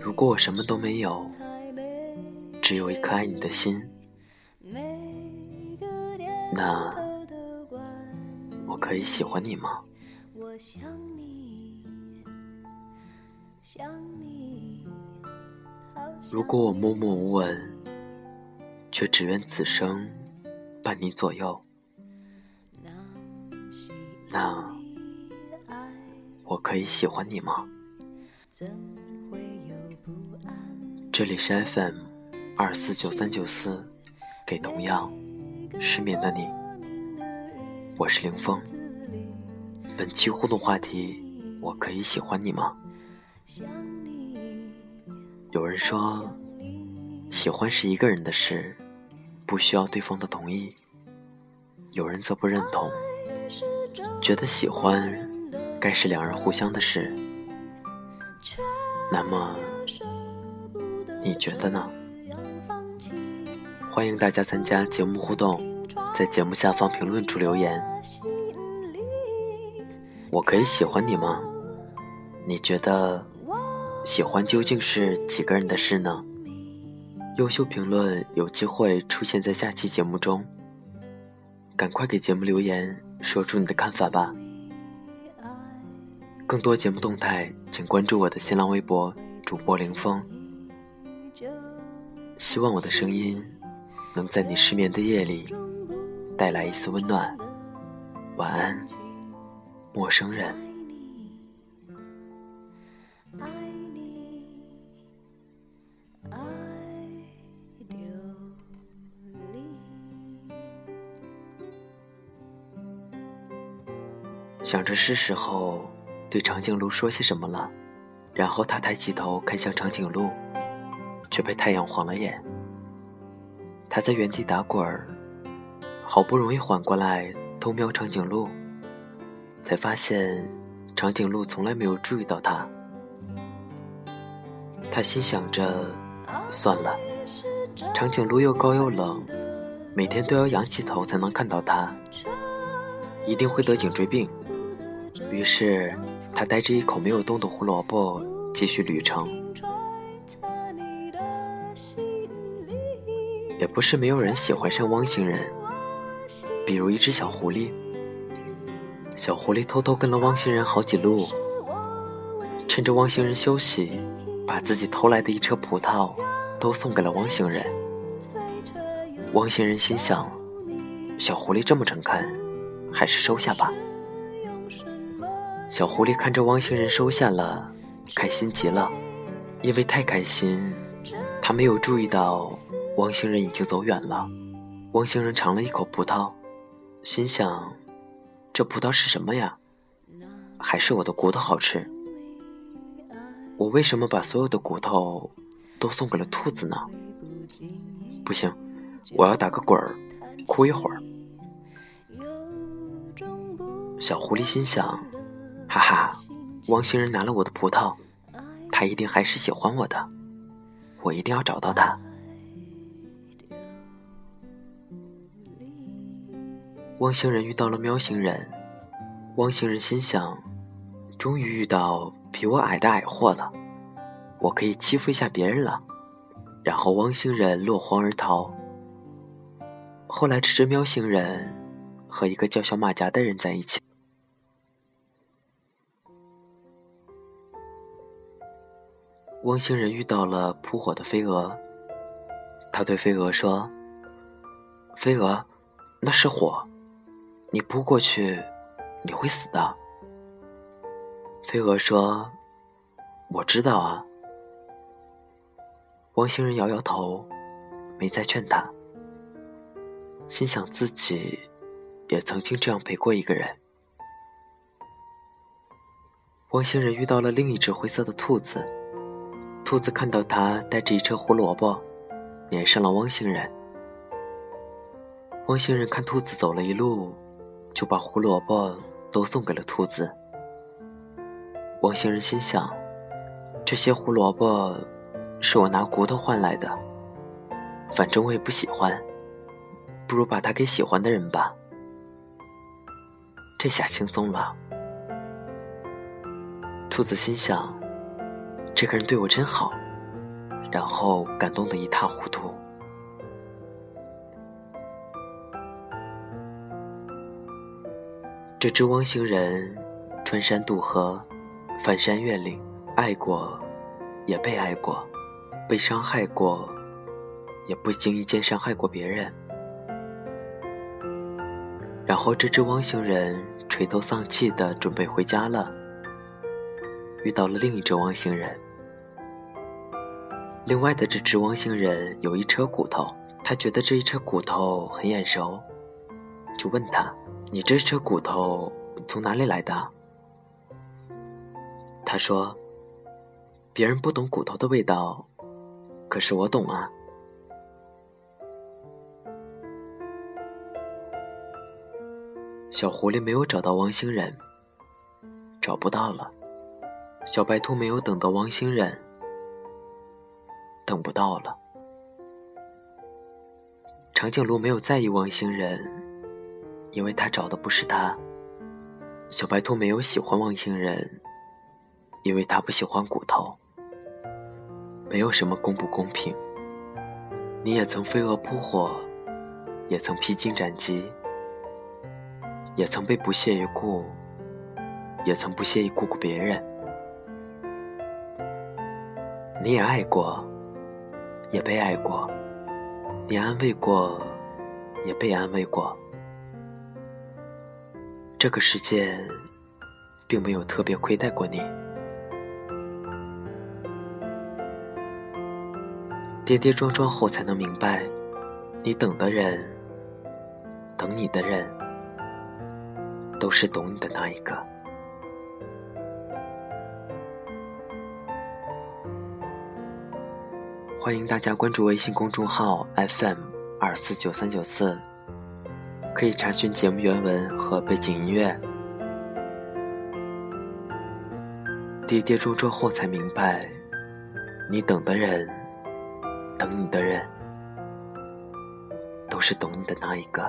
如果我什么都没有，只有一颗爱你的心。那。我可以喜欢你吗？如果我默默无闻，却只愿此生伴你左右，那我可以喜欢你吗？这里是 FM 二四九三九四，给同样失眠的你，我是凌风。本期互动话题：我可以喜欢你吗？有人说，喜欢是一个人的事，不需要对方的同意。有人则不认同，觉得喜欢该是两人互相的事。那么，你觉得呢？欢迎大家参加节目互动，在节目下方评论处留言。我可以喜欢你吗？你觉得喜欢究竟是几个人的事呢？优秀评论有机会出现在下期节目中，赶快给节目留言，说出你的看法吧。更多节目动态，请关注我的新浪微博主播林峰。希望我的声音能在你失眠的夜里带来一丝温暖。晚安，陌生人。想着是时候。对长颈鹿说些什么了，然后他抬起头看向长颈鹿，却被太阳晃了眼。他在原地打滚儿，好不容易缓过来偷瞄长颈鹿，才发现长颈鹿从来没有注意到他。他心想着，算了，长颈鹿又高又冷，每天都要仰起头才能看到它，一定会得颈椎病。于是。他带着一口没有动的胡萝卜继续旅程。也不是没有人喜欢上汪星人，比如一只小狐狸。小狐狸偷偷跟了汪星人好几路，趁着汪星人休息，把自己偷来的一车葡萄都送给了汪星人。汪星人心想：小狐狸这么诚恳，还是收下吧。小狐狸看着汪星人收下了，开心极了。因为太开心，他没有注意到汪星人已经走远了。汪星人尝了一口葡萄，心想：这葡萄是什么呀？还是我的骨头好吃？我为什么把所有的骨头都送给了兔子呢？不行，我要打个滚儿，哭一会儿。小狐狸心想。哈哈，汪星人拿了我的葡萄，他一定还是喜欢我的，我一定要找到他。汪星人遇到了喵星人，汪星人心想，终于遇到比我矮的矮货了，我可以欺负一下别人了。然后汪星人落荒而逃。后来，这只喵星人和一个叫小马甲的人在一起。汪星人遇到了扑火的飞蛾，他对飞蛾说：“飞蛾，那是火，你扑过去，你会死的。”飞蛾说：“我知道啊。”汪星人摇摇头，没再劝他，心想自己也曾经这样陪过一个人。汪星人遇到了另一只灰色的兔子。兔子看到他带着一车胡萝卜，撵上了汪星人。汪星人看兔子走了一路，就把胡萝卜都送给了兔子。王星人心想：这些胡萝卜是我拿骨头换来的，反正我也不喜欢，不如把它给喜欢的人吧。这下轻松了。兔子心想。这个人对我真好，然后感动得一塌糊涂。这只汪星人穿山渡河，翻山越岭，爱过，也被爱过，被伤害过，也不经意间伤害过别人。然后这只汪星人垂头丧气的准备回家了，遇到了另一只汪星人。另外的这只汪星人有一车骨头，他觉得这一车骨头很眼熟，就问他：“你这车骨头从哪里来的？”他说：“别人不懂骨头的味道，可是我懂啊。”小狐狸没有找到汪星人，找不到了；小白兔没有等到汪星人。等不到了。长颈鹿没有在意汪星人，因为他找的不是他。小白兔没有喜欢汪星人，因为他不喜欢骨头。没有什么公不公平。你也曾飞蛾扑火，也曾披荆斩棘，也曾被不屑一顾，也曾不屑一顾过别人。你也爱过。也被爱过，你安慰过，也被安慰过。这个世界并没有特别亏待过你。跌跌撞撞后才能明白，你等的人，等你的人，都是懂你的那一个。欢迎大家关注微信公众号 FM 二四九三九四，可以查询节目原文和背景音乐。跌跌撞撞后才明白，你等的人，等你的人，都是懂你的那一个。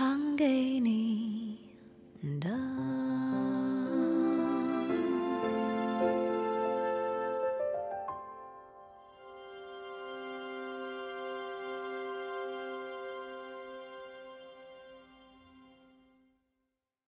唱给你。